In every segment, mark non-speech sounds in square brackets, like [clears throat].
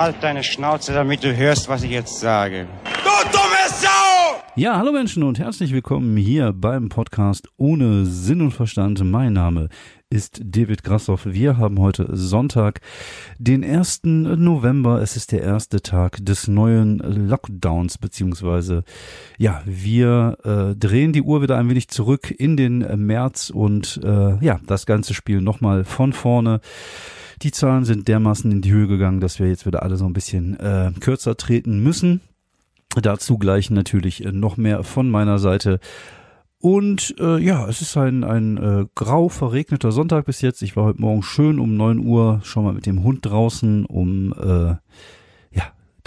Halt deine Schnauze, damit du hörst, was ich jetzt sage. Du dumme Sau! Ja, hallo Menschen und herzlich willkommen hier beim Podcast ohne Sinn und Verstand. Mein Name ist David Grassoff. Wir haben heute Sonntag, den 1. November. Es ist der erste Tag des neuen Lockdowns, beziehungsweise ja, wir äh, drehen die Uhr wieder ein wenig zurück in den März und äh, ja, das ganze Spiel nochmal von vorne. Die Zahlen sind dermaßen in die Höhe gegangen, dass wir jetzt wieder alle so ein bisschen äh, kürzer treten müssen. Dazu gleich natürlich äh, noch mehr von meiner Seite. Und äh, ja, es ist ein, ein äh, grau verregneter Sonntag bis jetzt. Ich war heute Morgen schön um neun Uhr schon mal mit dem Hund draußen, um äh,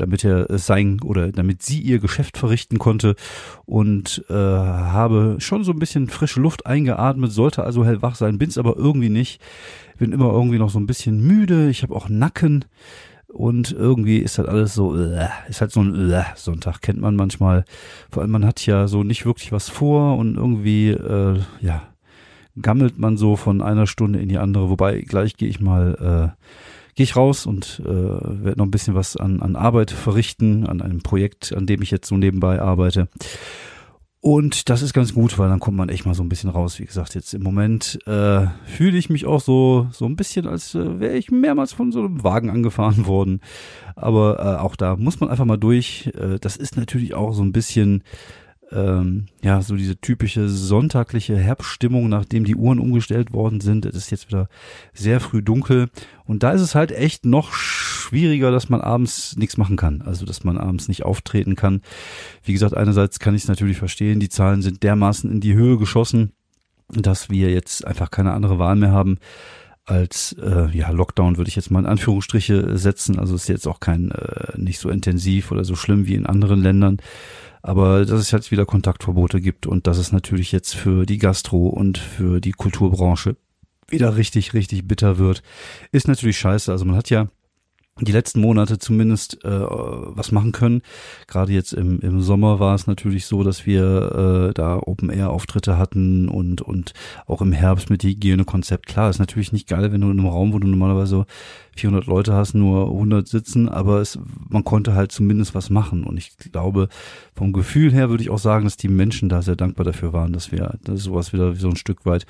damit er sein oder damit sie ihr Geschäft verrichten konnte und äh, habe schon so ein bisschen frische Luft eingeatmet, sollte also hellwach sein, bin's aber irgendwie nicht. Bin immer irgendwie noch so ein bisschen müde. Ich habe auch Nacken. Und irgendwie ist halt alles so, äh, ist halt so ein äh, Sonntag, kennt man manchmal. Vor allem, man hat ja so nicht wirklich was vor und irgendwie, äh, ja, gammelt man so von einer Stunde in die andere. Wobei, gleich gehe ich mal, äh, gehe ich raus und äh, werde noch ein bisschen was an, an Arbeit verrichten, an einem Projekt, an dem ich jetzt so nebenbei arbeite. Und das ist ganz gut, weil dann kommt man echt mal so ein bisschen raus. Wie gesagt, jetzt im Moment äh, fühle ich mich auch so so ein bisschen, als äh, wäre ich mehrmals von so einem Wagen angefahren [laughs] worden. Aber äh, auch da muss man einfach mal durch. Äh, das ist natürlich auch so ein bisschen ähm, ja, so diese typische sonntagliche Herbststimmung, nachdem die Uhren umgestellt worden sind. Es ist jetzt wieder sehr früh dunkel. Und da ist es halt echt noch schwieriger, dass man abends nichts machen kann. Also, dass man abends nicht auftreten kann. Wie gesagt, einerseits kann ich es natürlich verstehen. Die Zahlen sind dermaßen in die Höhe geschossen, dass wir jetzt einfach keine andere Wahl mehr haben als äh, ja Lockdown würde ich jetzt mal in Anführungsstriche setzen. Also ist jetzt auch kein äh, nicht so intensiv oder so schlimm wie in anderen Ländern. Aber dass es jetzt wieder Kontaktverbote gibt und dass es natürlich jetzt für die Gastro und für die Kulturbranche wieder richtig, richtig bitter wird, ist natürlich scheiße. Also man hat ja die letzten Monate zumindest äh, was machen können. Gerade jetzt im, im Sommer war es natürlich so, dass wir äh, da Open-Air-Auftritte hatten und, und auch im Herbst mit Hygienekonzept. Klar, ist natürlich nicht geil, wenn du in einem Raum, wo du normalerweise 400 Leute hast, nur 100 sitzen, aber es, man konnte halt zumindest was machen. Und ich glaube, vom Gefühl her würde ich auch sagen, dass die Menschen da sehr dankbar dafür waren, dass wir dass sowas wieder so ein Stück weit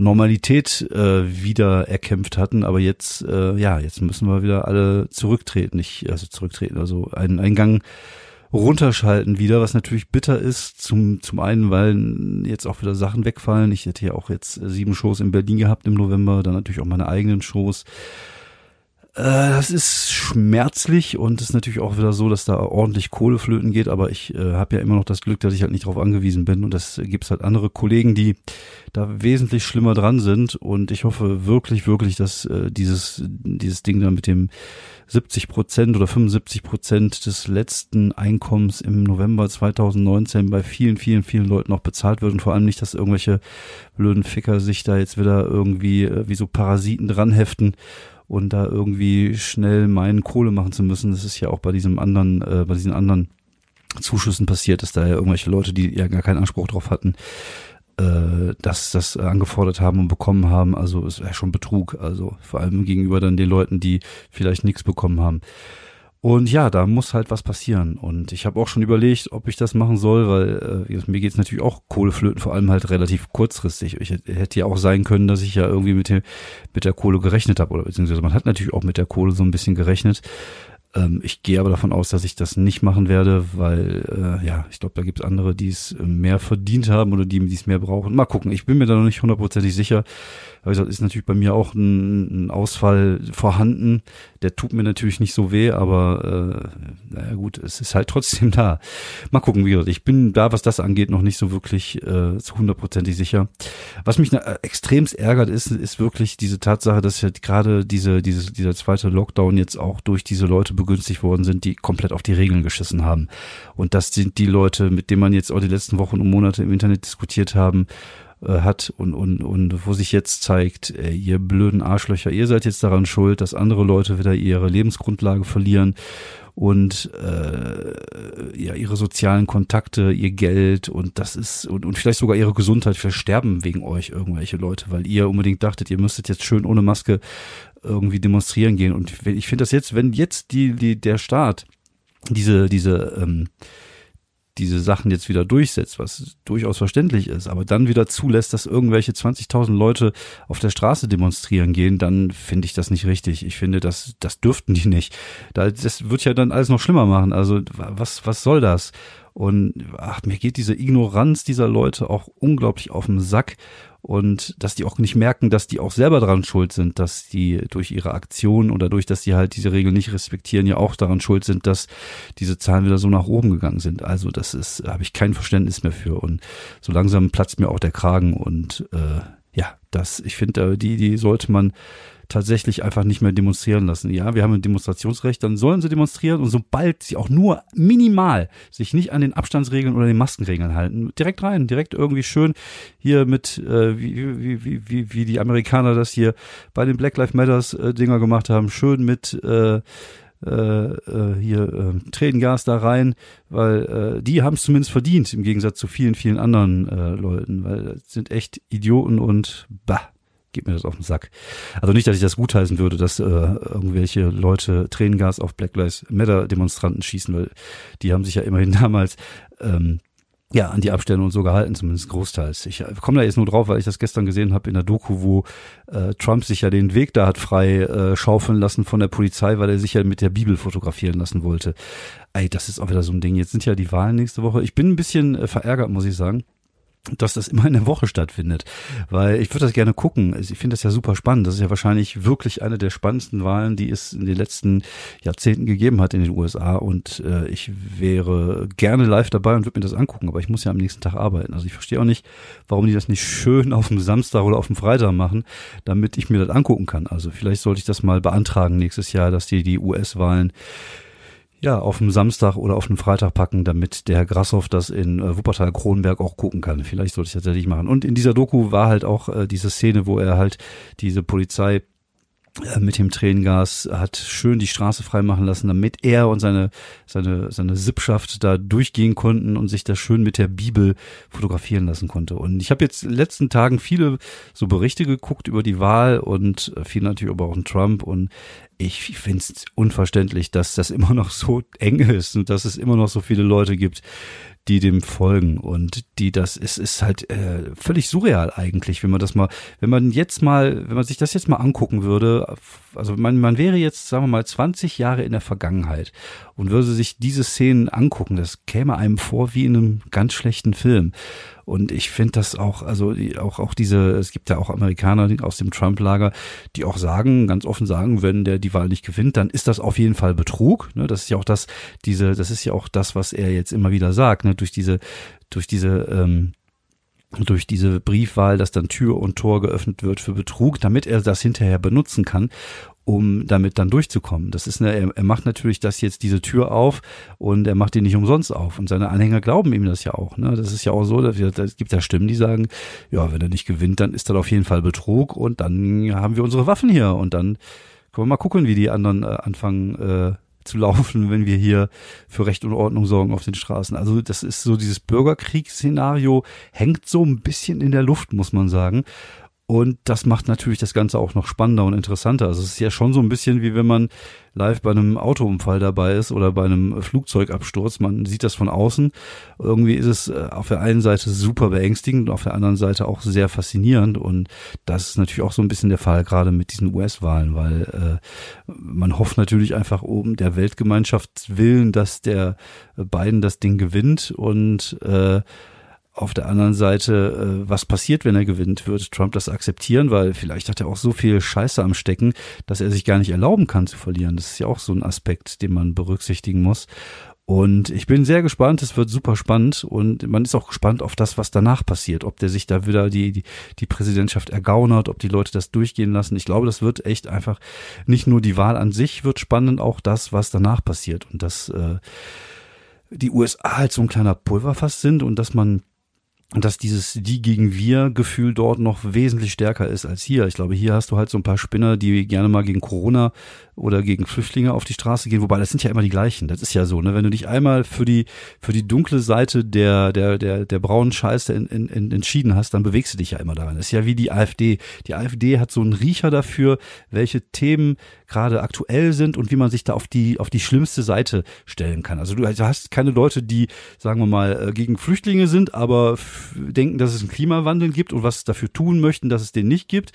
Normalität äh, wieder erkämpft hatten, aber jetzt, äh, ja, jetzt müssen wir wieder alle zurücktreten, nicht, also zurücktreten, also einen Eingang runterschalten wieder, was natürlich bitter ist. Zum, zum einen, weil jetzt auch wieder Sachen wegfallen. Ich hätte ja auch jetzt sieben Shows in Berlin gehabt im November, dann natürlich auch meine eigenen Shows. Äh, das ist schmerzlich und ist natürlich auch wieder so, dass da ordentlich Kohle flöten geht, aber ich äh, habe ja immer noch das Glück, dass ich halt nicht darauf angewiesen bin und das gibt's halt andere Kollegen, die da wesentlich schlimmer dran sind und ich hoffe wirklich, wirklich, dass äh, dieses, dieses Ding da mit dem 70 Prozent oder 75 Prozent des letzten Einkommens im November 2019 bei vielen, vielen, vielen Leuten auch bezahlt wird und vor allem nicht, dass irgendwelche blöden Ficker sich da jetzt wieder irgendwie äh, wie so Parasiten dranheften und da irgendwie schnell meinen Kohle machen zu müssen. Das ist ja auch bei diesem anderen, äh, bei diesen anderen Zuschüssen passiert, dass da ja irgendwelche Leute, die ja gar keinen Anspruch drauf hatten, äh, dass das angefordert haben und bekommen haben. Also es wäre schon Betrug. Also vor allem gegenüber dann den Leuten, die vielleicht nichts bekommen haben. Und ja, da muss halt was passieren. Und ich habe auch schon überlegt, ob ich das machen soll, weil äh, mir geht's natürlich auch Kohleflöten, vor allem halt relativ kurzfristig. Ich hätte ja auch sein können, dass ich ja irgendwie mit, dem, mit der Kohle gerechnet habe. Oder beziehungsweise man hat natürlich auch mit der Kohle so ein bisschen gerechnet. Ähm, ich gehe aber davon aus, dass ich das nicht machen werde, weil äh, ja, ich glaube, da gibt es andere, die es äh, mehr verdient haben oder die es mehr brauchen. Mal gucken, ich bin mir da noch nicht hundertprozentig sicher. Aber gesagt, ist natürlich bei mir auch ein, ein Ausfall vorhanden. Der tut mir natürlich nicht so weh, aber äh, naja gut, es ist halt trotzdem da. Mal gucken, wie gesagt, ich bin da, was das angeht, noch nicht so wirklich äh, hundertprozentig sicher. Was mich äh, extremst ärgert, ist, ist wirklich diese Tatsache, dass ja gerade diese, diese, dieser zweite Lockdown jetzt auch durch diese Leute begünstigt worden sind, die komplett auf die Regeln geschissen haben. Und das sind die Leute, mit denen man jetzt auch die letzten Wochen und Monate im Internet diskutiert haben, äh, hat und, und, und wo sich jetzt zeigt, äh, ihr blöden Arschlöcher, ihr seid jetzt daran schuld, dass andere Leute wieder ihre Lebensgrundlage verlieren und äh, ja ihre sozialen Kontakte, ihr Geld und das ist und, und vielleicht sogar ihre Gesundheit. Versterben wegen euch irgendwelche Leute, weil ihr unbedingt dachtet, ihr müsstet jetzt schön ohne Maske irgendwie demonstrieren gehen. Und ich finde das jetzt, wenn jetzt die, die der Staat diese diese ähm, diese Sachen jetzt wieder durchsetzt, was durchaus verständlich ist, aber dann wieder zulässt, dass irgendwelche 20.000 Leute auf der Straße demonstrieren gehen, dann finde ich das nicht richtig. Ich finde, das, das dürften die nicht. Das wird ja dann alles noch schlimmer machen. Also was, was soll das? Und ach, mir geht diese Ignoranz dieser Leute auch unglaublich auf den Sack und dass die auch nicht merken, dass die auch selber daran schuld sind, dass die durch ihre Aktion oder durch, dass die halt diese Regeln nicht respektieren, ja auch daran schuld sind, dass diese Zahlen wieder so nach oben gegangen sind. Also das ist, habe ich kein Verständnis mehr für und so langsam platzt mir auch der Kragen und äh, ja, das, ich finde, äh, die, die sollte man tatsächlich einfach nicht mehr demonstrieren lassen. Ja, wir haben ein Demonstrationsrecht, dann sollen sie demonstrieren und sobald sie auch nur minimal sich nicht an den Abstandsregeln oder den Maskenregeln halten, direkt rein, direkt irgendwie schön hier mit, äh, wie, wie, wie, wie, wie die Amerikaner das hier bei den Black Lives Matters äh, Dinger gemacht haben, schön mit äh, äh, äh, hier äh, Tränengas da rein, weil äh, die haben es zumindest verdient, im Gegensatz zu vielen, vielen anderen äh, Leuten, weil das sind echt Idioten und bah geht mir das auf den Sack. Also nicht, dass ich das gutheißen würde, dass äh, irgendwelche Leute Tränengas auf Black Lives Matter Demonstranten schießen, weil die haben sich ja immerhin [laughs] damals ähm, ja, an die Abstände und so gehalten, zumindest großteils. Ich äh, komme da jetzt nur drauf, weil ich das gestern gesehen habe in der Doku, wo äh, Trump sich ja den Weg da hat frei äh, schaufeln lassen von der Polizei, weil er sich ja mit der Bibel fotografieren lassen wollte. Ey, das ist auch wieder so ein Ding. Jetzt sind ja die Wahlen nächste Woche. Ich bin ein bisschen äh, verärgert, muss ich sagen dass das immer in der Woche stattfindet, weil ich würde das gerne gucken. Ich finde das ja super spannend. Das ist ja wahrscheinlich wirklich eine der spannendsten Wahlen, die es in den letzten Jahrzehnten gegeben hat in den USA und äh, ich wäre gerne live dabei und würde mir das angucken, aber ich muss ja am nächsten Tag arbeiten. Also ich verstehe auch nicht, warum die das nicht schön auf dem Samstag oder auf dem Freitag machen, damit ich mir das angucken kann. Also vielleicht sollte ich das mal beantragen nächstes Jahr, dass die die US-Wahlen ja, auf dem Samstag oder auf dem Freitag packen, damit der Herr Grassoff das in äh, Wuppertal-Kronenberg auch gucken kann. Vielleicht sollte ich das tatsächlich machen. Und in dieser Doku war halt auch äh, diese Szene, wo er halt diese Polizei mit dem Tränengas hat schön die Straße freimachen lassen, damit er und seine seine seine Sippschaft da durchgehen konnten und sich da schön mit der Bibel fotografieren lassen konnte. Und ich habe jetzt in den letzten Tagen viele so Berichte geguckt über die Wahl und äh, viel natürlich aber auch in Trump und ich finde es unverständlich, dass das immer noch so eng ist und dass es immer noch so viele Leute gibt, die dem folgen und die das ist ist halt äh, völlig surreal eigentlich, wenn man das mal, wenn man jetzt mal, wenn man sich das jetzt mal angucken würde, also man man wäre jetzt sagen wir mal 20 Jahre in der Vergangenheit und würde sich diese Szenen angucken, das käme einem vor wie in einem ganz schlechten Film und ich finde das auch, also auch, auch diese, es gibt ja auch Amerikaner aus dem Trump-Lager, die auch sagen, ganz offen sagen, wenn der die Wahl nicht gewinnt, dann ist das auf jeden Fall Betrug. Ne? Das ist ja auch das, diese, das ist ja auch das, was er jetzt immer wieder sagt, ne? durch diese, durch diese, ähm, durch diese Briefwahl, dass dann Tür und Tor geöffnet wird für Betrug, damit er das hinterher benutzen kann um damit dann durchzukommen. Das ist eine, er, er macht natürlich das jetzt diese Tür auf und er macht die nicht umsonst auf. Und seine Anhänger glauben ihm das ja auch. Ne? Das ist ja auch so, dass wir, es gibt ja Stimmen, die sagen, ja, wenn er nicht gewinnt, dann ist das auf jeden Fall Betrug und dann haben wir unsere Waffen hier und dann können wir mal gucken, wie die anderen äh, anfangen äh, zu laufen, wenn wir hier für Recht und Ordnung sorgen auf den Straßen. Also das ist so dieses Bürgerkriegsszenario hängt so ein bisschen in der Luft, muss man sagen. Und das macht natürlich das Ganze auch noch spannender und interessanter. Also es ist ja schon so ein bisschen wie wenn man live bei einem Autounfall dabei ist oder bei einem Flugzeugabsturz. Man sieht das von außen. Irgendwie ist es äh, auf der einen Seite super beängstigend und auf der anderen Seite auch sehr faszinierend. Und das ist natürlich auch so ein bisschen der Fall, gerade mit diesen US-Wahlen, weil äh, man hofft natürlich einfach oben der Weltgemeinschaft willen, dass der Biden das Ding gewinnt und äh, auf der anderen Seite, äh, was passiert, wenn er gewinnt? Wird Trump das akzeptieren? Weil vielleicht hat er auch so viel Scheiße am Stecken, dass er sich gar nicht erlauben kann zu verlieren. Das ist ja auch so ein Aspekt, den man berücksichtigen muss. Und ich bin sehr gespannt, es wird super spannend und man ist auch gespannt auf das, was danach passiert, ob der sich da wieder die, die, die Präsidentschaft ergaunert, ob die Leute das durchgehen lassen. Ich glaube, das wird echt einfach, nicht nur die Wahl an sich wird spannend, auch das, was danach passiert und dass äh, die USA halt so ein kleiner Pulverfass sind und dass man dass dieses die gegen wir Gefühl dort noch wesentlich stärker ist als hier. Ich glaube, hier hast du halt so ein paar Spinner, die gerne mal gegen Corona oder gegen Flüchtlinge auf die Straße gehen, wobei das sind ja immer die gleichen. Das ist ja so, ne? Wenn du dich einmal für die für die dunkle Seite der der der der braunen Scheiße in, in, in entschieden hast, dann bewegst du dich ja immer daran. Das ist ja wie die AfD. Die AfD hat so einen Riecher dafür, welche Themen gerade aktuell sind und wie man sich da auf die auf die schlimmste Seite stellen kann. Also du hast keine Leute, die sagen wir mal äh, gegen Flüchtlinge sind, aber denken, dass es einen Klimawandel gibt und was dafür tun möchten, dass es den nicht gibt.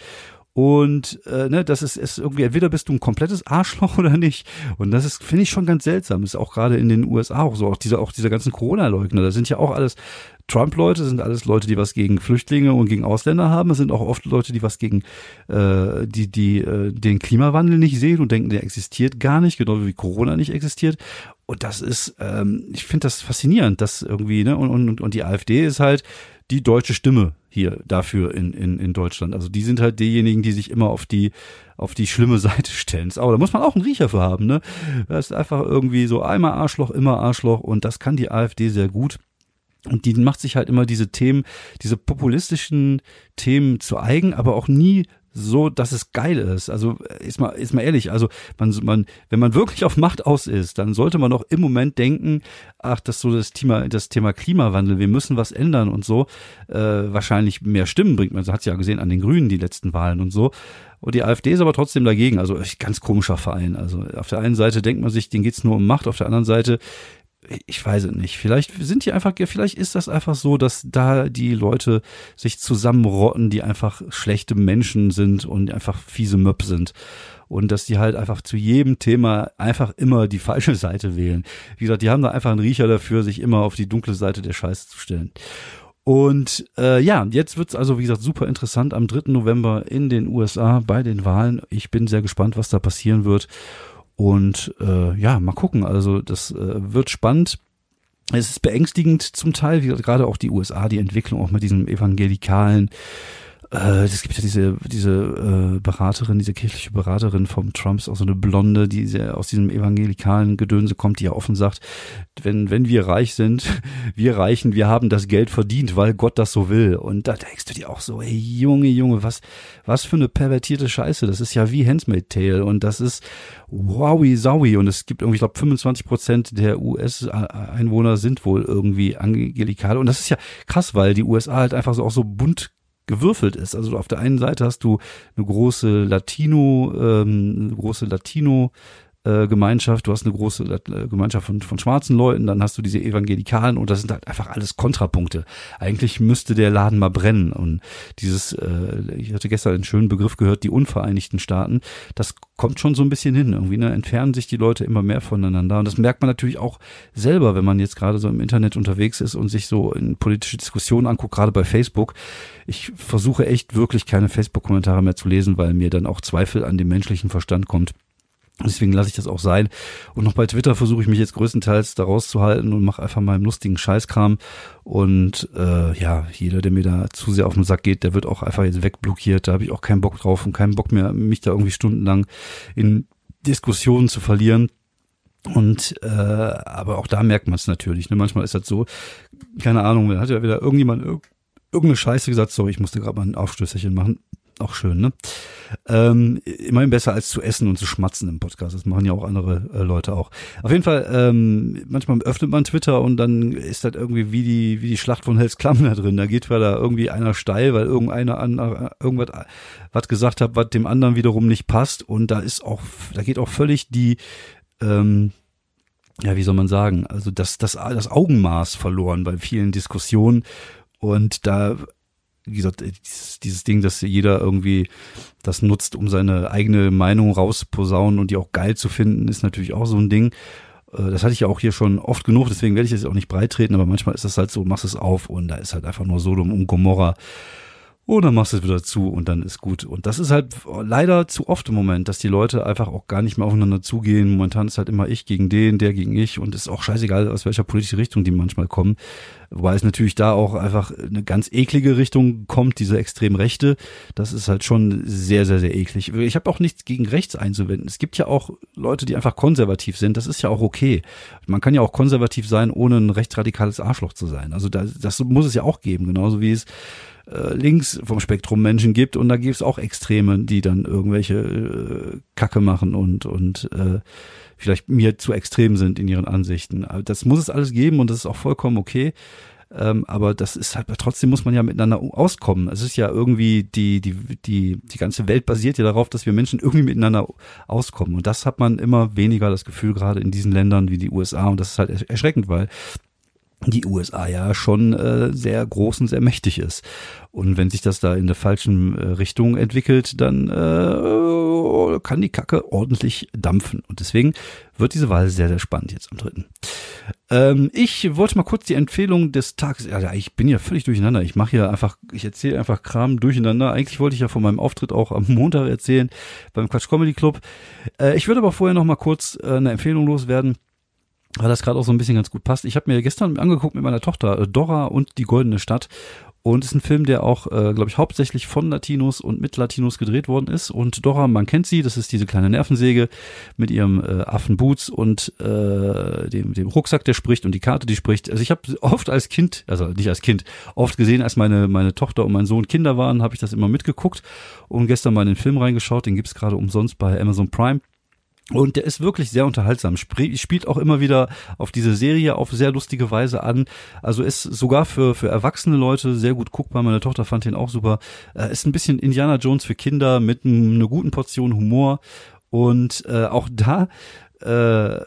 Und äh, ne, das ist, ist irgendwie, entweder bist du ein komplettes Arschloch [laughs] oder nicht. Und das ist, finde ich, schon ganz seltsam. Ist auch gerade in den USA auch so, auch diese, auch diese ganzen Corona-Leugner, da sind ja auch alles Trump-Leute, sind alles Leute, die was gegen Flüchtlinge und gegen Ausländer haben. Es sind auch oft Leute, die was gegen äh, die, die äh, den Klimawandel nicht sehen und denken, der existiert gar nicht, genau wie Corona nicht existiert. Und das ist, ähm, ich finde das faszinierend, dass irgendwie, ne, und, und, und die AfD ist halt die deutsche Stimme hier dafür in, in, in Deutschland. Also die sind halt diejenigen, die sich immer auf die, auf die schlimme [laughs] Seite stellen. Aber da muss man auch einen Riecher für haben, ne? Das ist einfach irgendwie so einmal Arschloch, immer Arschloch und das kann die AfD sehr gut. Und die macht sich halt immer diese Themen, diese populistischen Themen zu eigen, aber auch nie so, dass es geil ist. Also ist mal, ist mal ehrlich, also man, man, wenn man wirklich auf Macht aus ist, dann sollte man auch im Moment denken, ach, das ist so das Thema, das Thema Klimawandel, wir müssen was ändern und so, äh, wahrscheinlich mehr Stimmen bringt. Man hat ja gesehen an den Grünen, die letzten Wahlen und so. Und die AfD ist aber trotzdem dagegen. Also ganz komischer Verein. Also auf der einen Seite denkt man sich, denen geht's nur um Macht, auf der anderen Seite ich weiß es nicht. Vielleicht sind die einfach, vielleicht ist das einfach so, dass da die Leute sich zusammenrotten, die einfach schlechte Menschen sind und einfach fiese Möb sind. Und dass die halt einfach zu jedem Thema einfach immer die falsche [laughs] Seite wählen. Wie gesagt, die haben da einfach einen Riecher dafür, sich immer auf die dunkle Seite der Scheiße zu stellen. Und äh, ja, jetzt wird's also, wie gesagt, super interessant am 3. November in den USA bei den Wahlen. Ich bin sehr gespannt, was da passieren wird. Und äh, ja, mal gucken. Also das äh, wird spannend. Es ist beängstigend zum Teil, wie gerade auch die USA, die Entwicklung auch mit diesem evangelikalen es gibt ja diese, diese äh, Beraterin, diese kirchliche Beraterin vom Trumps, auch so eine Blonde, die sehr aus diesem evangelikalen Gedönse kommt, die ja offen sagt, wenn, wenn wir reich sind, [laughs] wir Reichen, wir haben das Geld verdient, weil Gott das so will. Und da denkst du dir auch so, ey, Junge, Junge, was, was für eine pervertierte Scheiße. Das ist ja wie Handsmaid Tale und das ist wowi saui und es gibt irgendwie, ich glaube, 25 Prozent der US-Einwohner sind wohl irgendwie angelikal und das ist ja krass, weil die USA halt einfach so auch so bunt gewürfelt ist. Also auf der einen Seite hast du eine große Latino, ähm, eine große Latino äh, Gemeinschaft, du hast eine große äh, Gemeinschaft von, von schwarzen Leuten, dann hast du diese Evangelikalen und das sind halt einfach alles Kontrapunkte. Eigentlich müsste der Laden mal brennen und dieses, äh, ich hatte gestern einen schönen Begriff gehört, die Unvereinigten Staaten, das kommt schon so ein bisschen hin. Irgendwie ne, entfernen sich die Leute immer mehr voneinander und das merkt man natürlich auch selber, wenn man jetzt gerade so im Internet unterwegs ist und sich so in politische Diskussionen anguckt, gerade bei Facebook. Ich versuche echt wirklich keine Facebook-Kommentare mehr zu lesen, weil mir dann auch Zweifel an dem menschlichen Verstand kommt. Deswegen lasse ich das auch sein. Und noch bei Twitter versuche ich mich jetzt größtenteils da rauszuhalten und mache einfach mal einen lustigen Scheißkram. Und äh, ja, jeder, der mir da zu sehr auf den Sack geht, der wird auch einfach jetzt wegblockiert. Da habe ich auch keinen Bock drauf und keinen Bock mehr, mich da irgendwie stundenlang in Diskussionen zu verlieren. Und äh, aber auch da merkt man es natürlich. Ne? Manchmal ist das so, keine Ahnung, da hat ja wieder irgendjemand irgendeine Scheiße gesagt, so, ich musste gerade mal ein Aufstößerchen machen. Auch schön, ne? Ähm, immerhin besser als zu essen und zu schmatzen im Podcast. Das machen ja auch andere äh, Leute auch. Auf jeden Fall, ähm, manchmal öffnet man Twitter und dann ist das irgendwie wie die, wie die Schlacht von Hells Klamm da drin. Da geht da irgendwie einer steil, weil irgendeiner an, irgendwas was gesagt hat, was dem anderen wiederum nicht passt. Und da ist auch, da geht auch völlig die, ähm, ja, wie soll man sagen, also das, das, das Augenmaß verloren bei vielen Diskussionen. Und da wie gesagt, dieses, dieses Ding, dass jeder irgendwie das nutzt, um seine eigene Meinung rausposaunen und die auch geil zu finden, ist natürlich auch so ein Ding. Äh, das hatte ich ja auch hier schon oft genug, deswegen werde ich das auch nicht breit treten, aber manchmal ist das halt so, machst es auf und da ist halt einfach nur Sodom und Gomorra. Und dann machst du es wieder zu und dann ist gut. Und das ist halt leider zu oft im Moment, dass die Leute einfach auch gar nicht mehr aufeinander zugehen. Momentan ist halt immer ich gegen den, der gegen ich und ist auch scheißegal, aus welcher politischen Richtung die manchmal kommen. Wobei es natürlich da auch einfach eine ganz eklige Richtung kommt, diese extrem Rechte. Das ist halt schon sehr, sehr, sehr eklig. Ich habe auch nichts gegen rechts einzuwenden. Es gibt ja auch Leute, die einfach konservativ sind. Das ist ja auch okay. Man kann ja auch konservativ sein, ohne ein rechtsradikales Arschloch zu sein. Also das, das muss es ja auch geben, genauso wie es äh, links vom Spektrum Menschen gibt und da gibt es auch Extreme, die dann irgendwelche äh, Kacke machen und und äh, vielleicht mir zu extrem sind in ihren Ansichten. Das muss es alles geben und das ist auch vollkommen okay. Ähm, aber das ist halt, trotzdem muss man ja miteinander auskommen. Es ist ja irgendwie, die, die, die, die ganze Welt basiert ja darauf, dass wir Menschen irgendwie miteinander auskommen. Und das hat man immer weniger das Gefühl, gerade in diesen Ländern wie die USA. Und das ist halt erschreckend, weil die USA ja schon äh, sehr groß und sehr mächtig ist. Und wenn sich das da in der falschen äh, Richtung entwickelt, dann äh, kann die Kacke ordentlich dampfen. Und deswegen wird diese Wahl sehr, sehr spannend jetzt am dritten. Ähm, ich wollte mal kurz die Empfehlung des Tages. Ja, ich bin ja völlig durcheinander. Ich mache hier einfach, ich erzähle einfach Kram durcheinander. Eigentlich wollte ich ja von meinem Auftritt auch am Montag erzählen beim Quatsch Comedy Club. Äh, ich würde aber vorher noch mal kurz äh, eine Empfehlung loswerden weil das gerade auch so ein bisschen ganz gut passt. Ich habe mir gestern angeguckt mit meiner Tochter äh, Dora und die Goldene Stadt und ist ein Film, der auch, äh, glaube ich, hauptsächlich von Latinos und mit Latinos gedreht worden ist. Und Dora, man kennt sie, das ist diese kleine Nervensäge mit ihrem äh, Affenboots und äh, dem, dem Rucksack, der spricht und die Karte, die spricht. Also ich habe oft als Kind, also nicht als Kind, oft gesehen, als meine, meine Tochter und mein Sohn Kinder waren, habe ich das immer mitgeguckt und gestern mal in den Film reingeschaut, den gibt's gerade umsonst bei Amazon Prime. Und der ist wirklich sehr unterhaltsam. Spielt auch immer wieder auf diese Serie auf sehr lustige Weise an. Also ist sogar für, für erwachsene Leute sehr gut guckbar. Meine Tochter fand den auch super. Ist ein bisschen Indiana Jones für Kinder mit einer guten Portion Humor. Und äh, auch da äh,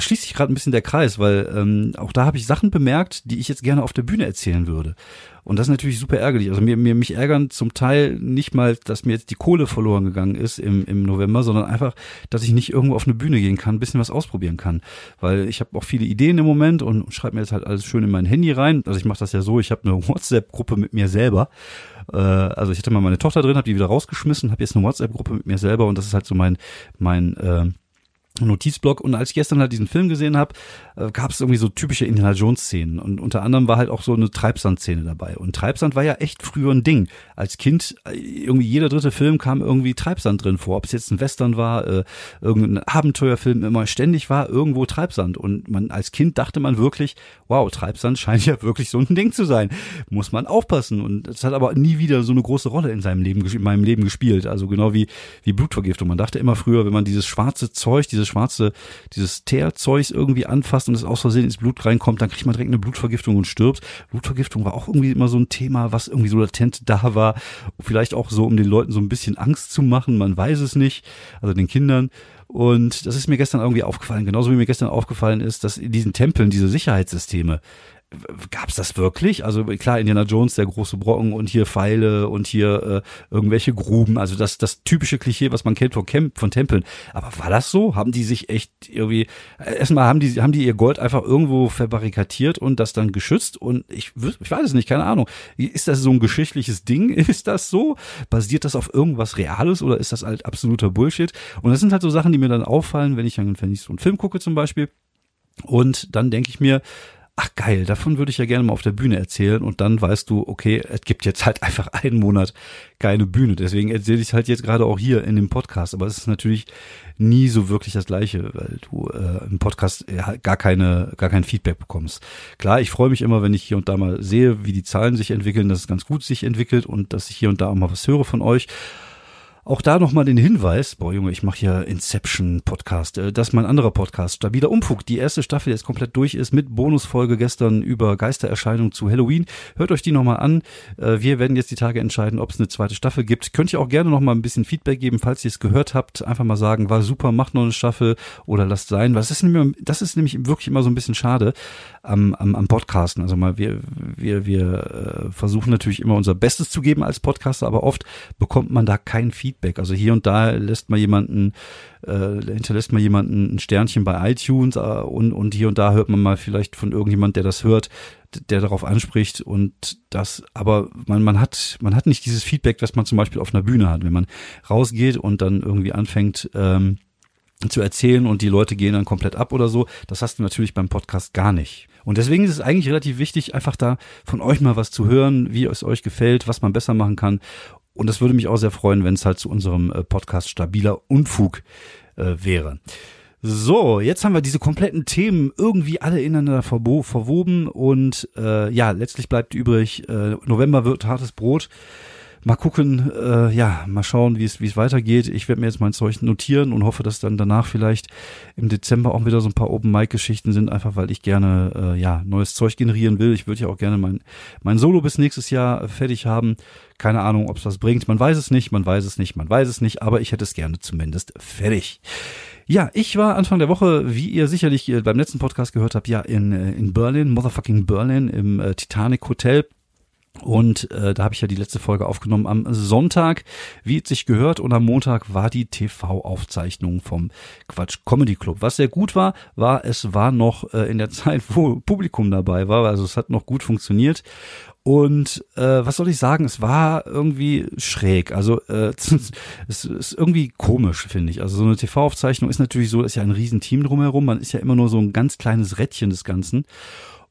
schließt sich gerade ein bisschen der Kreis, weil ähm, auch da habe ich Sachen bemerkt, die ich jetzt gerne auf der Bühne erzählen würde. Und das ist natürlich super ärgerlich. Also mir, mir mich ärgern zum Teil nicht mal, dass mir jetzt die Kohle verloren gegangen ist im, im November, sondern einfach, dass ich nicht irgendwo auf eine Bühne gehen kann, ein bisschen was ausprobieren kann. Weil ich habe auch viele Ideen im Moment und, und schreibe mir jetzt halt alles schön in mein Handy rein. Also ich mache das ja so, ich habe eine WhatsApp-Gruppe mit mir selber. Äh, also ich hatte mal meine Tochter drin, habe die wieder rausgeschmissen, habe jetzt eine WhatsApp-Gruppe mit mir selber und das ist halt so mein, mein äh, Notizblock. Und als ich gestern halt diesen Film gesehen habe, äh, gab es irgendwie so typische Indiana Jones Szenen. Und unter anderem war halt auch so eine Treibsand Szene dabei. Und Treibsand war ja echt früher ein Ding. Als Kind äh, irgendwie jeder dritte Film kam irgendwie Treibsand drin vor, ob es jetzt ein Western war, äh, irgendein Abenteuerfilm immer ständig war irgendwo Treibsand. Und man als Kind dachte man wirklich, wow, Treibsand scheint ja wirklich so ein Ding zu sein. Muss man aufpassen. Und es hat aber nie wieder so eine große Rolle in seinem Leben in meinem Leben gespielt, also genau wie wie Blutvergiftung. Man dachte immer früher, wenn man dieses schwarze Zeug, dieses schwarze, dieses Teerzeug irgendwie anfasst und es aus Versehen ins Blut reinkommt, dann kriegt man direkt eine Blutvergiftung und stirbt. Blutvergiftung war auch irgendwie immer so ein Thema, was irgendwie so latent da war. Vielleicht auch so, um den Leuten so ein bisschen Angst zu machen, man weiß es nicht, also den Kindern. Und das ist mir gestern irgendwie aufgefallen, genauso wie mir gestern aufgefallen ist, dass in diesen Tempeln diese Sicherheitssysteme, gab es das wirklich? Also klar, Indiana Jones, der große Brocken und hier Pfeile und hier äh, irgendwelche Gruben, also das, das typische Klischee, was man kennt von, Camp, von Tempeln. Aber war das so? Haben die sich echt irgendwie, äh, erstmal haben die, haben die ihr Gold einfach irgendwo verbarrikadiert und das dann geschützt? Und ich, ich weiß es nicht, keine Ahnung. Ist das so ein geschichtliches Ding? [laughs] Ist das so? Basiert das auf irgendwas Reales oder ist das halt absoluter Bullshit? Und das sind halt so Sachen, die mir dann auffallen, wenn ich, wenn ich so einen Film gucke zum Beispiel. Und dann denke ich mir, ach geil, davon würde ich ja gerne mal auf der Bühne erzählen und dann weißt du, okay, es gibt jetzt halt [laughs] einfach einen Monat keine Bühne. Deswegen erzähle ich halt jetzt gerade auch hier in dem Podcast, aber es ist natürlich nie so wirklich das gleiche, weil du äh, im Podcast ja, gar keine gar kein Feedback bekommst. Klar, ich freue mich immer, wenn ich hier und da mal sehe, wie die Zahlen sich entwickeln, dass es ganz gut sich entwickelt und dass ich hier und da auch mal was höre von euch. Auch da nochmal den Hinweis, boah Junge, ich mache hier Inception Podcast, äh, das ist mein anderer Podcast, Stabiler Umfug. Die erste Staffel, die jetzt komplett durch ist, mit Bonusfolge gestern über Geistererscheinungen zu Halloween. Hört euch die nochmal an. Äh, wir werden jetzt die Tage entscheiden, ob es eine zweite Staffel gibt. Könnt ihr auch gerne nochmal ein bisschen Feedback geben, falls ihr es gehört habt. Einfach mal sagen, war super, macht noch eine Staffel oder lasst sein. Was ist nämlich, das ist nämlich wirklich immer so ein bisschen schade am, am, am Podcasten. Also mal, wir, wir, wir äh, versuchen natürlich immer unser Bestes zu geben als Podcaster, aber oft bekommt man da kein Feedback. Also hier und da lässt mal jemanden, äh, hinterlässt mal jemanden ein Sternchen bei iTunes äh, und, und hier und da hört man mal vielleicht von irgendjemand, der das hört, der darauf anspricht und das, aber man, man hat, man hat nicht dieses Feedback, was man zum Beispiel auf einer Bühne hat, wenn man rausgeht und dann irgendwie anfängt, ähm, zu erzählen und die Leute gehen dann komplett ab oder so. Das hast du natürlich beim Podcast gar nicht. Und deswegen ist es eigentlich relativ wichtig, einfach da von euch mal was zu hören, wie es euch gefällt, was man besser machen kann. Und das würde mich auch sehr freuen, wenn es halt zu unserem äh, Podcast stabiler Unfug äh, wäre. So, jetzt haben wir diese kompletten Themen irgendwie alle ineinander verwoben und äh, ja, letztlich bleibt übrig, äh, November wird hartes Brot. Mal gucken, äh, ja, mal schauen, wie es wie es weitergeht. Ich werde mir jetzt mein Zeug notieren und hoffe, dass dann danach vielleicht im Dezember auch wieder so ein paar Open Mic Geschichten sind, einfach weil ich gerne äh, ja neues Zeug generieren will. Ich würde ja auch gerne mein mein Solo bis nächstes Jahr fertig haben. Keine Ahnung, ob es was bringt. Man weiß es nicht, man weiß es nicht, man weiß es nicht, aber ich hätte es gerne zumindest fertig. Ja, ich war Anfang der Woche, wie ihr sicherlich äh, beim letzten Podcast gehört habt, ja in, äh, in Berlin, motherfucking Berlin, im äh, Titanic Hotel. Und äh, da habe ich ja die letzte Folge aufgenommen am Sonntag, wie es sich gehört. Und am Montag war die TV-Aufzeichnung vom Quatsch Comedy Club. Was sehr gut war, war, es war noch äh, in der [laughs] Zeit, wo Publikum dabei war. Also es hat noch gut funktioniert. Und äh, was soll ich sagen? Es war irgendwie schräg. Also äh, [laughs] es ist irgendwie komisch, finde ich. Also so eine TV-Aufzeichnung ist natürlich so, ist ja ein Riesenteam drumherum. Man ist ja immer nur so ein ganz kleines Rädchen des Ganzen.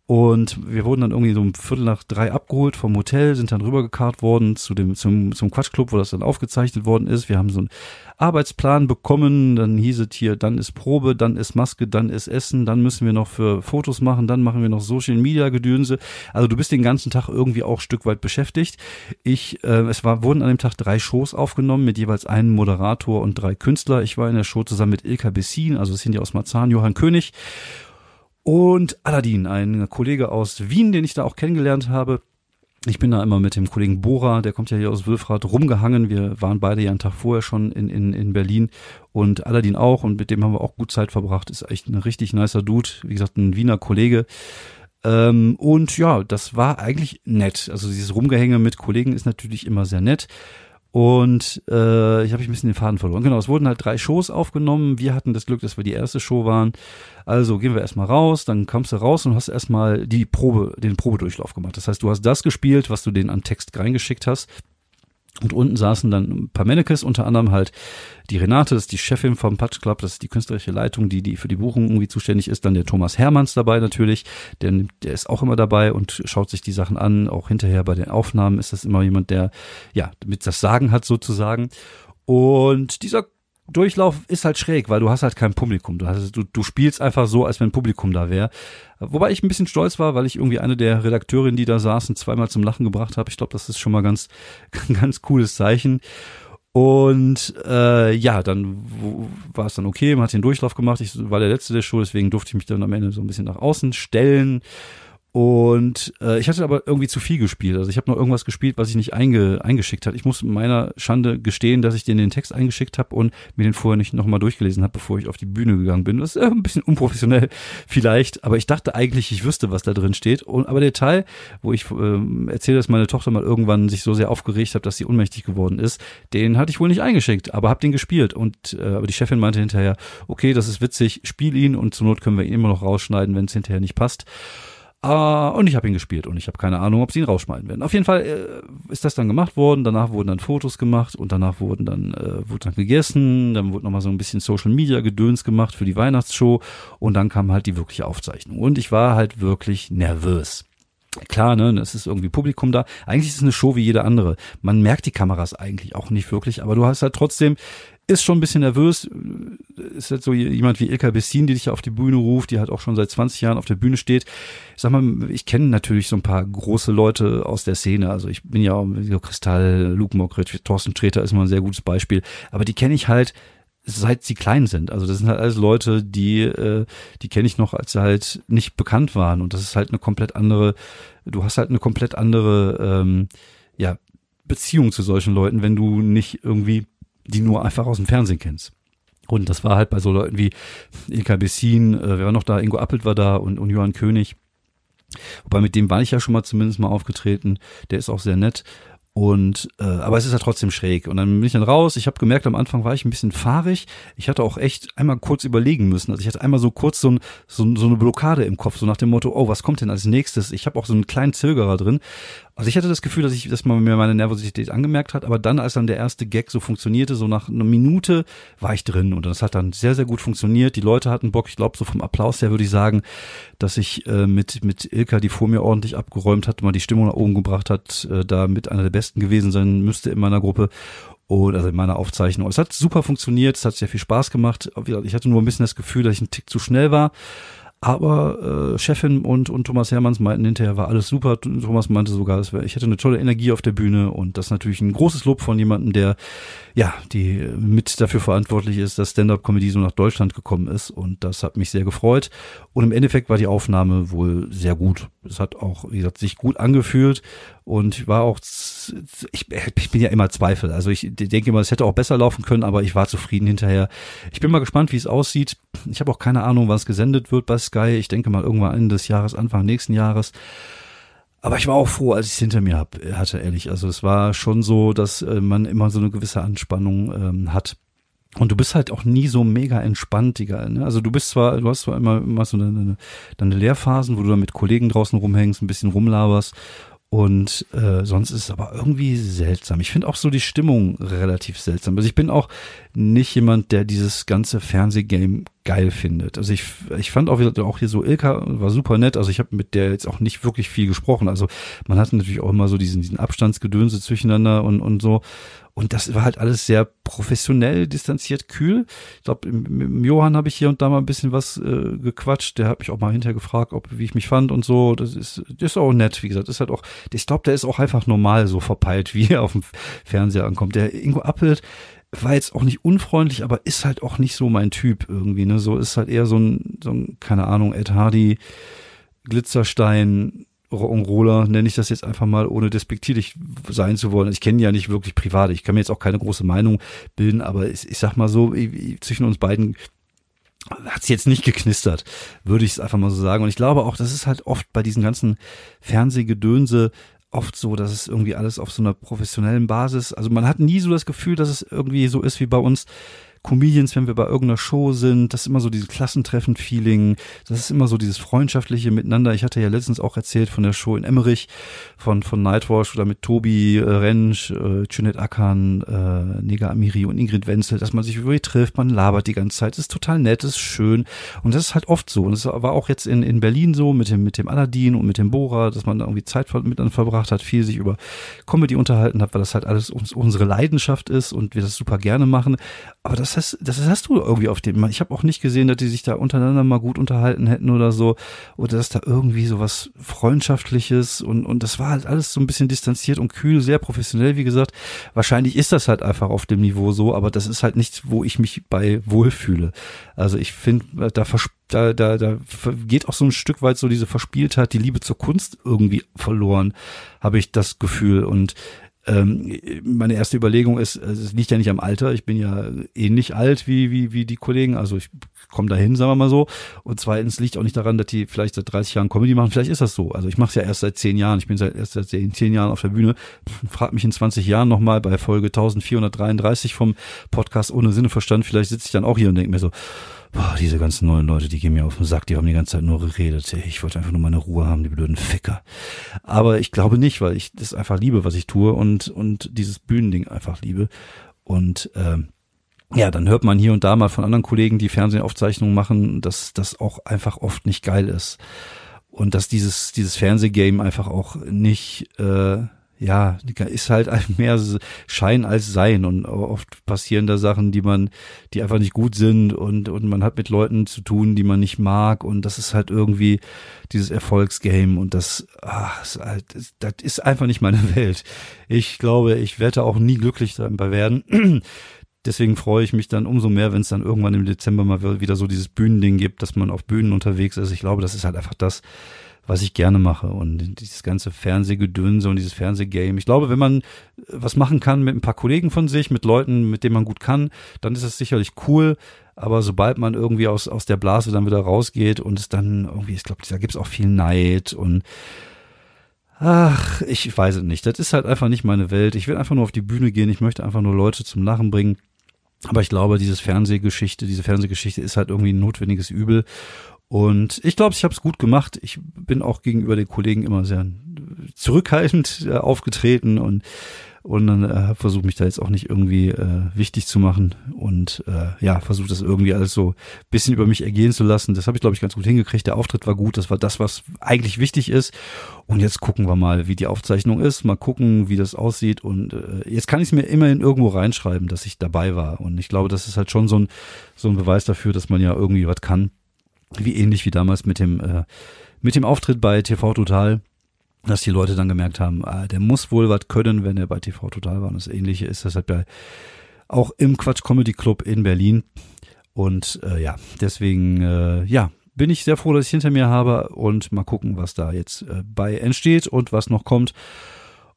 Und wir wurden dann irgendwie so um Viertel nach drei abgeholt vom Hotel, sind dann rübergekarrt worden zu dem, zum, zum Quatschclub, wo das dann aufgezeichnet worden ist. Wir haben so einen Arbeitsplan bekommen, dann hieß es hier, dann ist Probe, dann ist Maske, dann ist Essen, dann müssen wir noch für Fotos machen, dann machen wir noch Social Media Gedönse. Also du bist den ganzen Tag irgendwie auch Stück weit beschäftigt. Ich, äh, es war, wurden an dem Tag drei Shows aufgenommen mit jeweils einem Moderator und drei Künstler. Ich war in der Show zusammen mit Ilka Bessin, also es sind ja aus Marzahn, Johann König und Aladdin, ein Kollege aus Wien, den ich da auch kennengelernt habe. Ich bin da immer mit dem Kollegen Bora, der kommt ja hier aus Wülfrath, rumgehangen. Wir waren beide ja einen Tag vorher schon in, in, in Berlin und Aladdin auch und mit dem haben wir auch gut Zeit verbracht. Ist echt ein richtig nicer Dude, wie gesagt, ein Wiener Kollege. Ähm, und ja, das war eigentlich nett. Also dieses Rumgehänge mit Kollegen ist natürlich immer sehr nett. Und äh, ich habe ein bisschen den Faden verloren. Genau, es wurden halt drei Shows aufgenommen. Wir hatten das Glück, dass wir die erste Show waren. Also gehen wir erstmal raus, dann kommst du raus und hast erstmal die Probe, den Probedurchlauf gemacht. Das heißt, du hast das gespielt, was du den an Text reingeschickt hast. Und unten saßen dann ein paar Mannequins, unter anderem halt die Renate, das ist die Chefin vom Patch Club, das ist die künstlerische Leitung, die, die für die Buchung irgendwie zuständig ist. Dann der Thomas Hermanns dabei natürlich, der, der ist auch immer dabei und schaut sich die Sachen an. Auch hinterher bei den Aufnahmen ist das immer jemand, der ja mit das Sagen hat sozusagen. Und dieser Durchlauf ist halt schräg, weil du hast halt kein Publikum. Du, hast, du, du spielst einfach so, als wenn Publikum da wäre. Wobei ich ein bisschen stolz war, weil ich irgendwie eine der Redakteurinnen, die da saßen, zweimal zum Lachen gebracht habe. Ich glaube, das ist schon mal ganz, [laughs] ganz cooles Zeichen. Und äh, ja, dann war es dann okay, man hat den Durchlauf gemacht. Ich war der Letzte der Show, deswegen durfte ich mich dann am Ende so ein bisschen nach außen stellen. Und äh, ich hatte aber irgendwie zu viel gespielt. Also ich habe noch irgendwas gespielt, was ich nicht einge eingeschickt hat. Ich muss meiner Schande gestehen, dass ich den, den Text eingeschickt habe und mir den vorher nicht nochmal durchgelesen habe, bevor ich auf die Bühne gegangen bin. Das ist [laughs] ein bisschen unprofessionell vielleicht, aber ich dachte eigentlich, ich wüsste, was da drin steht. Und, aber der Teil, wo ich äh, erzähle, dass meine Tochter mal irgendwann sich so sehr aufgeregt hat, dass sie ohnmächtig geworden ist, den hatte ich wohl nicht eingeschickt, aber habe den gespielt. Und äh, aber die Chefin meinte hinterher, okay, das ist witzig, spiel ihn und zur Not können wir ihn immer noch rausschneiden, wenn es hinterher nicht passt. Uh, und ich habe ihn gespielt und ich habe keine Ahnung, ob sie ihn rausschneiden werden. Auf jeden Fall äh, ist das dann gemacht worden. Danach wurden dann Fotos gemacht und danach wurden dann äh, wurde dann gegessen. Dann wurde noch mal so ein bisschen Social Media Gedöns gemacht für die Weihnachtsshow und dann kam halt die wirkliche Aufzeichnung. Und ich war halt wirklich nervös. Klar, ne, es ist irgendwie Publikum da. Eigentlich ist es eine Show wie jede andere. Man merkt die Kameras eigentlich auch nicht wirklich, aber du hast halt trotzdem ist schon ein bisschen nervös. Ist halt so jemand wie Ilka Bessin, die dich auf die Bühne ruft, die halt auch schon seit 20 Jahren auf der Bühne steht. Ich sag mal, ich kenne natürlich so ein paar große Leute aus der Szene. Also ich bin ja auch so Kristall, Luke Mockridge, Thorsten Treter ist mal ein sehr gutes Beispiel. Aber die kenne ich halt seit sie klein sind. Also das sind halt alles Leute, die, äh, die kenne ich noch, als sie halt nicht bekannt waren. Und das ist halt eine komplett andere, du hast halt eine komplett andere, ähm, ja, Beziehung zu solchen Leuten, wenn du nicht irgendwie die nur einfach aus dem Fernsehen kennst. Und das war halt bei so Leuten wie Ilka Bessin, äh, wer war noch da, Ingo Appelt war da und, und Johann König. Wobei mit dem war ich ja schon mal zumindest mal aufgetreten. Der ist auch sehr nett. Und äh, aber es ist ja trotzdem schräg. Und dann bin ich dann raus. Ich habe gemerkt, am Anfang war ich ein bisschen fahrig. Ich hatte auch echt einmal kurz überlegen müssen. Also ich hatte einmal so kurz so, ein, so, so eine Blockade im Kopf, so nach dem Motto, oh, was kommt denn als nächstes? Ich habe auch so einen kleinen Zögerer drin. Also ich hatte das Gefühl, dass ich, dass man mir meine Nervosität angemerkt hat, aber dann, als dann der erste Gag so funktionierte, so nach einer Minute war ich drin und das hat dann sehr, sehr gut funktioniert. Die Leute hatten Bock. Ich glaube, so vom Applaus her würde ich sagen, dass ich äh, mit, mit Ilka, die vor mir ordentlich abgeräumt hat, mal die Stimmung nach oben gebracht hat, äh, da mit einer der besten gewesen sein müsste in meiner Gruppe. Und also in meiner Aufzeichnung. Es hat super funktioniert, es hat sehr viel Spaß gemacht. Ich hatte nur ein bisschen das Gefühl, dass ich ein Tick zu schnell war. Aber äh, Chefin und, und Thomas Hermanns meinten hinterher, war alles super. Thomas meinte sogar, ich hätte eine tolle Energie auf der Bühne und das ist natürlich ein großes Lob von jemandem, der ja, die mit dafür verantwortlich ist, dass Stand-Up-Comedy so nach Deutschland gekommen ist und das hat mich sehr gefreut. Und im Endeffekt war die Aufnahme wohl sehr gut. Es hat auch, wie gesagt, sich gut angefühlt und war auch, ich, ich bin ja immer Zweifel. Also ich denke immer, es hätte auch besser laufen können, aber ich war zufrieden hinterher. Ich bin mal gespannt, wie es aussieht. Ich habe auch keine Ahnung, was gesendet wird bei Sky. Ich denke mal irgendwann Ende des Jahres, Anfang nächsten Jahres. Aber ich war auch froh, als ich es hinter mir hab, hatte, ehrlich. Also es war schon so, dass äh, man immer so eine gewisse Anspannung ähm, hat. Und du bist halt auch nie so mega entspannt, egal. Ne? Also du bist zwar, du hast zwar immer, immer so deine, deine Lehrphasen, wo du dann mit Kollegen draußen rumhängst, ein bisschen rumlaberst und äh, sonst ist es aber irgendwie seltsam. Ich finde auch so die Stimmung relativ seltsam. Also ich bin auch nicht jemand, der dieses ganze Fernsehgame geil findet. Also ich, ich fand auch, auch hier so Ilka war super nett. Also ich habe mit der jetzt auch nicht wirklich viel gesprochen. Also man hatte natürlich auch immer so diesen, diesen Abstandsgedönse zwischeneinander und, und so. Und das war halt alles sehr professionell, distanziert, kühl. Ich glaube, mit Johann habe ich hier und da mal ein bisschen was äh, gequatscht. Der hat mich auch mal hinterher gefragt, ob wie ich mich fand und so. Das ist, das ist auch nett, wie gesagt. Das ist halt auch, ich glaube, der ist auch einfach normal so verpeilt, [laughs] wie er auf dem Fernseher ankommt. Der Ingo Appelt war jetzt auch nicht unfreundlich, aber ist halt auch nicht so mein Typ irgendwie. Ne? So ist halt eher so ein, so ein keine Ahnung, Ed Hardy, Glitzerstein, Roller, nenne ich das jetzt einfach mal, ohne despektierlich sein zu wollen. Ich kenne ja nicht wirklich privat. Ich kann mir jetzt auch keine große Meinung bilden, aber ich, ich sag mal so, zwischen uns beiden hat es jetzt nicht geknistert, würde ich es einfach mal so sagen. Und ich glaube auch, das ist halt oft bei diesen ganzen Fernsehgedönse oft so, dass es irgendwie alles auf so einer professionellen Basis, also man hat nie so das Gefühl, dass es irgendwie so ist wie bei uns, Comedians, wenn wir bei irgendeiner Show sind, das ist immer so dieses Klassentreffen-Feeling, das ist immer so dieses freundschaftliche Miteinander. Ich hatte ja letztens auch erzählt von der Show in Emmerich, von, von Nightwash oder mit Tobi äh, Rentsch, äh, Junet Akan, äh, Nega Amiri und Ingrid Wenzel, dass man sich wirklich trifft, man labert die ganze Zeit, ist total nett, ist schön. Und das ist halt oft so. Und das war auch jetzt in, in Berlin so mit dem, mit dem Aladdin und mit dem Bora, dass man da irgendwie Zeit miteinander verbracht hat, viel sich über Comedy unterhalten hat, weil das halt alles uns, unsere Leidenschaft ist und wir das super gerne machen, aber das hast, das hast du irgendwie auf dem. Ich habe auch nicht gesehen, dass die sich da untereinander mal gut unterhalten hätten oder so. Oder dass da irgendwie so was Freundschaftliches und, und das war halt alles so ein bisschen distanziert und kühl, sehr professionell, wie gesagt. Wahrscheinlich ist das halt einfach auf dem Niveau so, aber das ist halt nichts, wo ich mich bei wohlfühle. Also ich finde, da, da, da, da geht auch so ein Stück weit so diese Verspieltheit, die Liebe zur Kunst irgendwie verloren, habe ich das Gefühl. Und ähm, meine erste Überlegung ist, es liegt ja nicht am Alter. Ich bin ja ähnlich alt wie, wie, wie die Kollegen. Also ich komme dahin, sagen wir mal so. Und zweitens liegt auch nicht daran, dass die vielleicht seit 30 Jahren Comedy machen. Vielleicht ist das so. Also ich mache es ja erst seit 10 Jahren. Ich bin seit, erst seit 10, 10 Jahren auf der Bühne. Frag mich in 20 Jahren nochmal bei Folge 1433 vom Podcast ohne Sinneverstand. Vielleicht sitze ich dann auch hier und denke mir so, boah, diese ganzen neuen Leute, die gehen mir auf den Sack, die haben die ganze Zeit nur geredet. Ich wollte einfach nur meine Ruhe haben, die blöden Ficker. Aber ich glaube nicht, weil ich das einfach liebe, was ich tue und, und dieses Bühnending einfach liebe. Und ähm, ja, dann hört man hier und da mal von anderen Kollegen, die Fernsehaufzeichnungen machen, dass das auch einfach oft nicht geil ist. Und dass dieses, dieses Fernsehgame einfach auch nicht äh, ja, ist halt [laughs] mehr Schein als Sein und oft passieren da Sachen, die man, die einfach nicht gut sind und, und man hat mit Leuten zu tun, die man nicht mag und das ist halt irgendwie dieses Erfolgsgame und das, ach, ist halt, das ist einfach nicht meine [laughs] Welt. Ich glaube, ich werde auch nie glücklich dabei werden. [clears throat] Deswegen freue ich mich dann umso mehr, wenn es dann irgendwann im Dezember mal wieder so dieses Bühnending gibt, dass man auf Bühnen unterwegs ist. Ich glaube, das ist halt einfach das, was ich gerne mache. Und dieses ganze Fernsehgedönse und dieses Fernsehgame. Ich glaube, wenn man was machen kann mit ein paar Kollegen von sich, mit Leuten, mit denen man gut kann, dann ist es sicherlich cool. Aber sobald man irgendwie aus, aus der Blase dann wieder rausgeht und es dann irgendwie, ich glaube, da gibt es auch viel Neid und Ach, ich weiß es nicht. Das ist halt einfach nicht meine Welt. Ich will einfach nur auf die Bühne gehen. Ich möchte einfach nur Leute zum Lachen bringen. Aber ich glaube, dieses Fernsehgeschichte, diese Fernsehgeschichte ist halt irgendwie ein notwendiges Übel. Und ich glaube, ich habe es gut gemacht. Ich bin auch gegenüber den Kollegen immer sehr zurückhaltend äh, aufgetreten und und dann äh, versuche mich da jetzt auch nicht irgendwie äh, wichtig zu machen und äh, ja, versuche das irgendwie alles so bisschen über mich ergehen zu lassen. Das habe ich, glaube ich, ganz gut hingekriegt. Der Auftritt war gut, das war das, was eigentlich wichtig ist. Und jetzt gucken wir mal, wie die Aufzeichnung ist, mal gucken, wie das aussieht. Und äh, jetzt kann ich es mir immerhin irgendwo reinschreiben, dass ich dabei war. Und ich glaube, das ist halt schon so ein, so ein Beweis dafür, dass man ja irgendwie was kann. Wie ähnlich wie damals mit dem, äh, mit dem Auftritt bei TV Total dass die Leute dann gemerkt haben, ah, der muss wohl was können, wenn er bei TV Total war. Und das Ähnliche ist das halt auch im Quatsch Comedy Club in Berlin. Und äh, ja, deswegen, äh, ja, bin ich sehr froh, dass ich hinter mir habe und mal gucken, was da jetzt äh, bei entsteht und was noch kommt.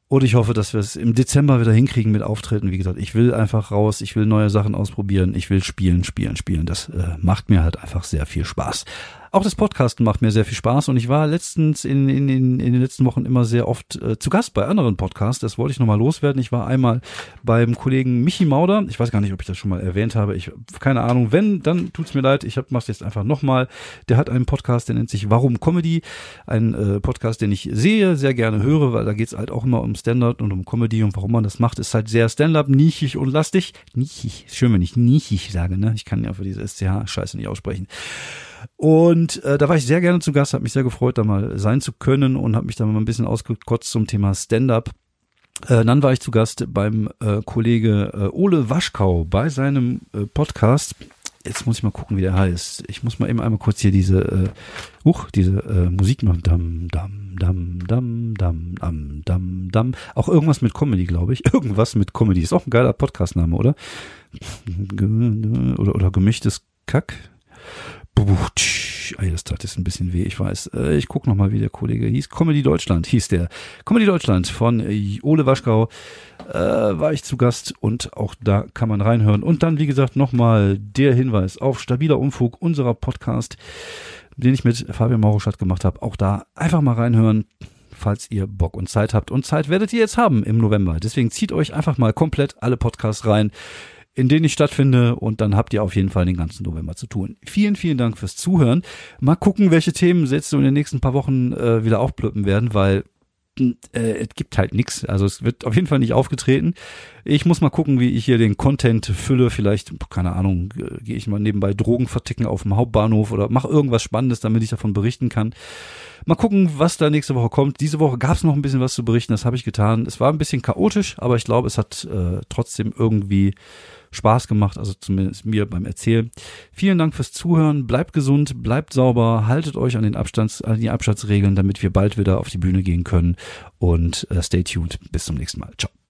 Und ich hoffe, dass wir es im Dezember wieder hinkriegen mit Auftritten. Wie gesagt, ich will einfach raus, ich will neue Sachen ausprobieren, ich will spielen, spielen, spielen. Das äh, macht mir halt einfach sehr viel Spaß. Auch das Podcasten macht mir sehr viel Spaß und ich war letztens in, in, in, in den letzten Wochen immer sehr oft äh, zu Gast bei anderen Podcasts. Das wollte ich nochmal loswerden. Ich war einmal beim Kollegen Michi Mauder. Ich weiß gar nicht, ob ich das schon mal erwähnt habe. Ich keine Ahnung. Wenn, dann tut's mir leid. Ich hab, mach's jetzt einfach nochmal. Der hat einen Podcast, der nennt sich Warum Comedy. Ein äh, Podcast, den ich sehe, sehr gerne höre, weil da geht's halt auch immer um Standard und um Comedy und warum man das macht, ist halt sehr Stand-up, nichig und lastig. Nichig. Schön, wenn ich nichig sage, ne? Ich kann ja für diese SCH-Scheiße nicht aussprechen. Und äh, da war ich sehr gerne zu Gast, habe mich sehr gefreut, da mal sein zu können und habe mich da mal ein bisschen ausgekotzt zum Thema Stand-up. Äh, dann war ich zu Gast beim äh, Kollege äh, Ole Waschkau bei seinem äh, Podcast. Jetzt muss ich mal gucken, wie der heißt. Ich muss mal eben einmal kurz hier diese, äh, huch, diese äh, Musik machen. Dam, dam, dam, dam, dam, dam, dam, dam. Auch irgendwas mit Comedy, glaube ich. [laughs] Irgendwas mit Comedy. Ist auch ein geiler Podcastname, oder? Oder, oder gemischtes Kack. Das tat jetzt ein bisschen weh, ich weiß. Äh, ich gucke nochmal, wie der Kollege hieß. Comedy Deutschland hieß der. Comedy Deutschland von äh, Ole Waschkau äh, war ich zu Gast und auch da kann man reinhören. Und dann, wie gesagt, nochmal der Hinweis auf stabiler Unfug, unserer Podcast, den ich mit Fabian Mauruschat gemacht habe. Auch da einfach mal reinhören falls ihr Bock und Zeit habt. Und Zeit werdet ihr jetzt haben im November. Deswegen zieht euch einfach mal komplett alle Podcasts rein in denen ich stattfinde und dann habt ihr auf jeden Fall den ganzen November zu tun. Vielen, vielen Dank fürs Zuhören. Mal gucken, welche Themen jetzt so in den nächsten paar Wochen äh, wieder aufplöppen werden, weil äh, es gibt halt nichts. Also es wird auf jeden Fall nicht aufgetreten. Ich muss mal gucken, wie ich hier den Content fülle. Vielleicht, keine Ahnung, äh, gehe ich mal nebenbei Drogen verticken auf dem Hauptbahnhof oder mache irgendwas Spannendes, damit ich davon berichten kann. Mal gucken, was da nächste Woche kommt. Diese Woche gab es noch ein bisschen was zu berichten, das habe ich getan. Es war ein bisschen chaotisch, aber ich glaube, es hat äh, trotzdem irgendwie Spaß gemacht, also zumindest mir beim Erzählen. Vielen Dank fürs Zuhören. Bleibt gesund, bleibt sauber, haltet euch an den Abstands, an die Abstandsregeln, damit wir bald wieder auf die Bühne gehen können. Und äh, stay tuned. Bis zum nächsten Mal. Ciao.